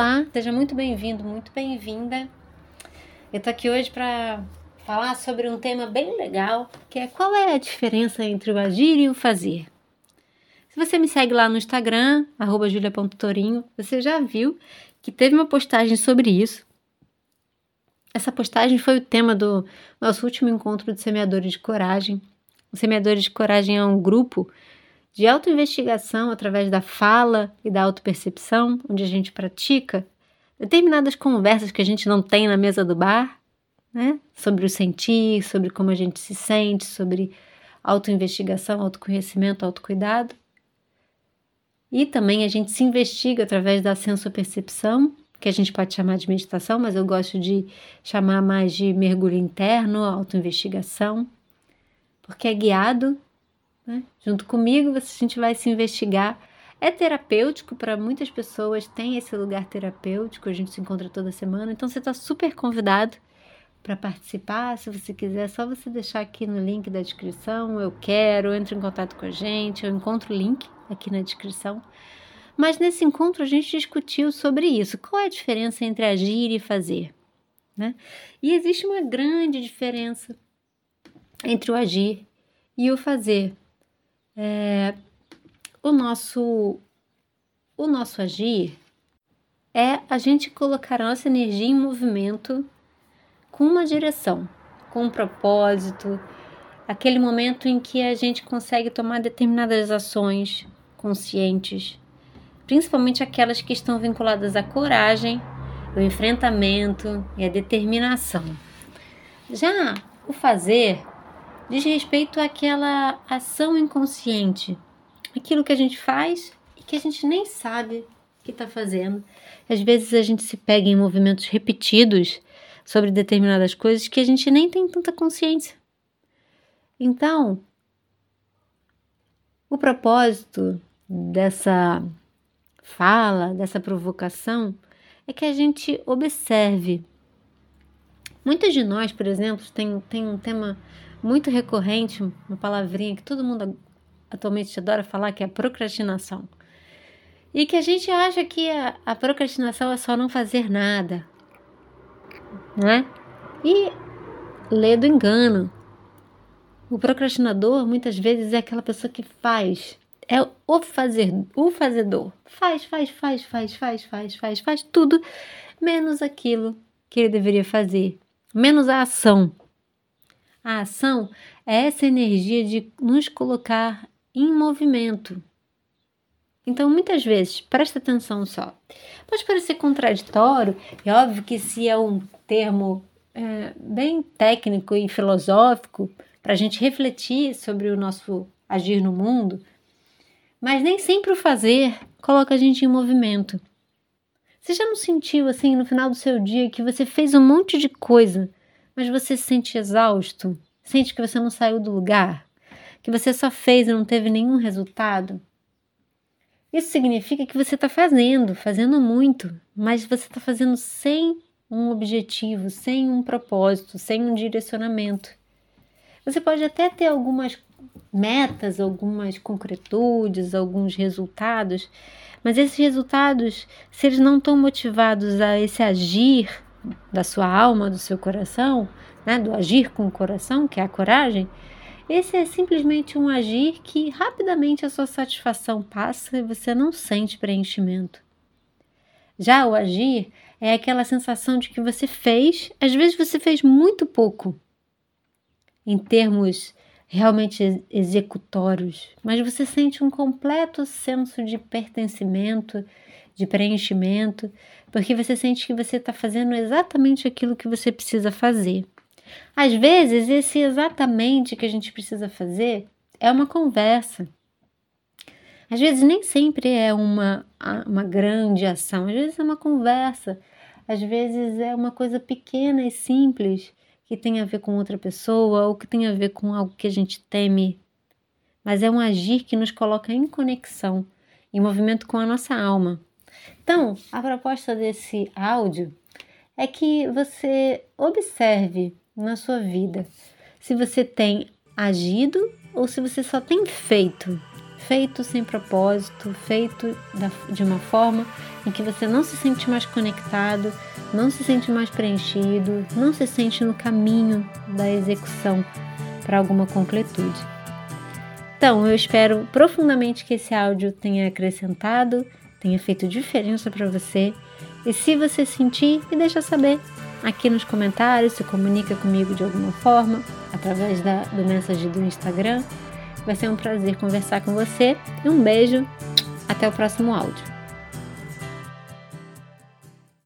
Olá, seja muito bem-vindo, muito bem-vinda. Eu tô aqui hoje para falar sobre um tema bem legal, que é qual é a diferença entre o agir e o fazer. Se você me segue lá no Instagram, julia.torinho, você já viu que teve uma postagem sobre isso. Essa postagem foi o tema do nosso último encontro de semeadores de coragem. Os semeadores de coragem é um grupo de autoinvestigação através da fala e da autopercepção, onde a gente pratica determinadas conversas que a gente não tem na mesa do bar, né? Sobre o sentir, sobre como a gente se sente, sobre autoinvestigação, autoconhecimento, autocuidado. E também a gente se investiga através da sensopercepção, que a gente pode chamar de meditação, mas eu gosto de chamar mais de mergulho interno, autoinvestigação, porque é guiado né? Junto comigo, a gente vai se investigar. É terapêutico para muitas pessoas, tem esse lugar terapêutico, a gente se encontra toda semana, então você está super convidado para participar. Se você quiser, é só você deixar aqui no link da descrição. Eu quero, entre em contato com a gente, eu encontro o link aqui na descrição. Mas nesse encontro a gente discutiu sobre isso. Qual é a diferença entre agir e fazer? Né? E existe uma grande diferença entre o agir e o fazer é, o nosso o nosso agir é a gente colocar a nossa energia em movimento com uma direção, com um propósito, aquele momento em que a gente consegue tomar determinadas ações conscientes, principalmente aquelas que estão vinculadas à coragem, ao enfrentamento e à determinação. Já o fazer diz respeito àquela ação inconsciente, aquilo que a gente faz e que a gente nem sabe que está fazendo. Às vezes a gente se pega em movimentos repetidos sobre determinadas coisas que a gente nem tem tanta consciência. Então, o propósito dessa fala, dessa provocação, é que a gente observe. Muitos de nós, por exemplo, tem, tem um tema muito recorrente, uma palavrinha que todo mundo atualmente adora falar, que é procrastinação. E que a gente acha que a, a procrastinação é só não fazer nada, né? E lê do engano. O procrastinador muitas vezes é aquela pessoa que faz, é o fazer, o fazedor. Faz, faz, faz, faz, faz, faz, faz, faz tudo menos aquilo que ele deveria fazer, menos a ação. A ação é essa energia de nos colocar em movimento. Então, muitas vezes, presta atenção só. Pode parecer contraditório, é óbvio que se é um termo é, bem técnico e filosófico para a gente refletir sobre o nosso agir no mundo, mas nem sempre o fazer coloca a gente em movimento. Você já não sentiu assim no final do seu dia que você fez um monte de coisa, mas você se sente exausto? Sente que você não saiu do lugar? Que você só fez e não teve nenhum resultado? Isso significa que você está fazendo, fazendo muito, mas você está fazendo sem um objetivo, sem um propósito, sem um direcionamento. Você pode até ter algumas metas, algumas concretudes, alguns resultados, mas esses resultados, se eles não estão motivados a esse agir da sua alma, do seu coração, né, do agir com o coração, que é a coragem, esse é simplesmente um agir que rapidamente a sua satisfação passa e você não sente preenchimento. Já o agir é aquela sensação de que você fez, às vezes você fez muito pouco, em termos realmente executórios, mas você sente um completo senso de pertencimento, de preenchimento, porque você sente que você está fazendo exatamente aquilo que você precisa fazer. Às vezes, esse exatamente que a gente precisa fazer é uma conversa. Às vezes, nem sempre é uma, uma grande ação, às vezes é uma conversa, às vezes é uma coisa pequena e simples que tem a ver com outra pessoa ou que tem a ver com algo que a gente teme. Mas é um agir que nos coloca em conexão, em movimento com a nossa alma. Então, a proposta desse áudio é que você observe na sua vida se você tem agido ou se você só tem feito. feito sem propósito, feito de uma forma em que você não se sente mais conectado, não se sente mais preenchido, não se sente no caminho da execução para alguma concretude. Então, eu espero profundamente que esse áudio tenha acrescentado, tenha feito diferença para você. E se você sentir, me deixa saber aqui nos comentários, se comunica comigo de alguma forma, através da, do mensagem do Instagram. Vai ser um prazer conversar com você. E um beijo, até o próximo áudio.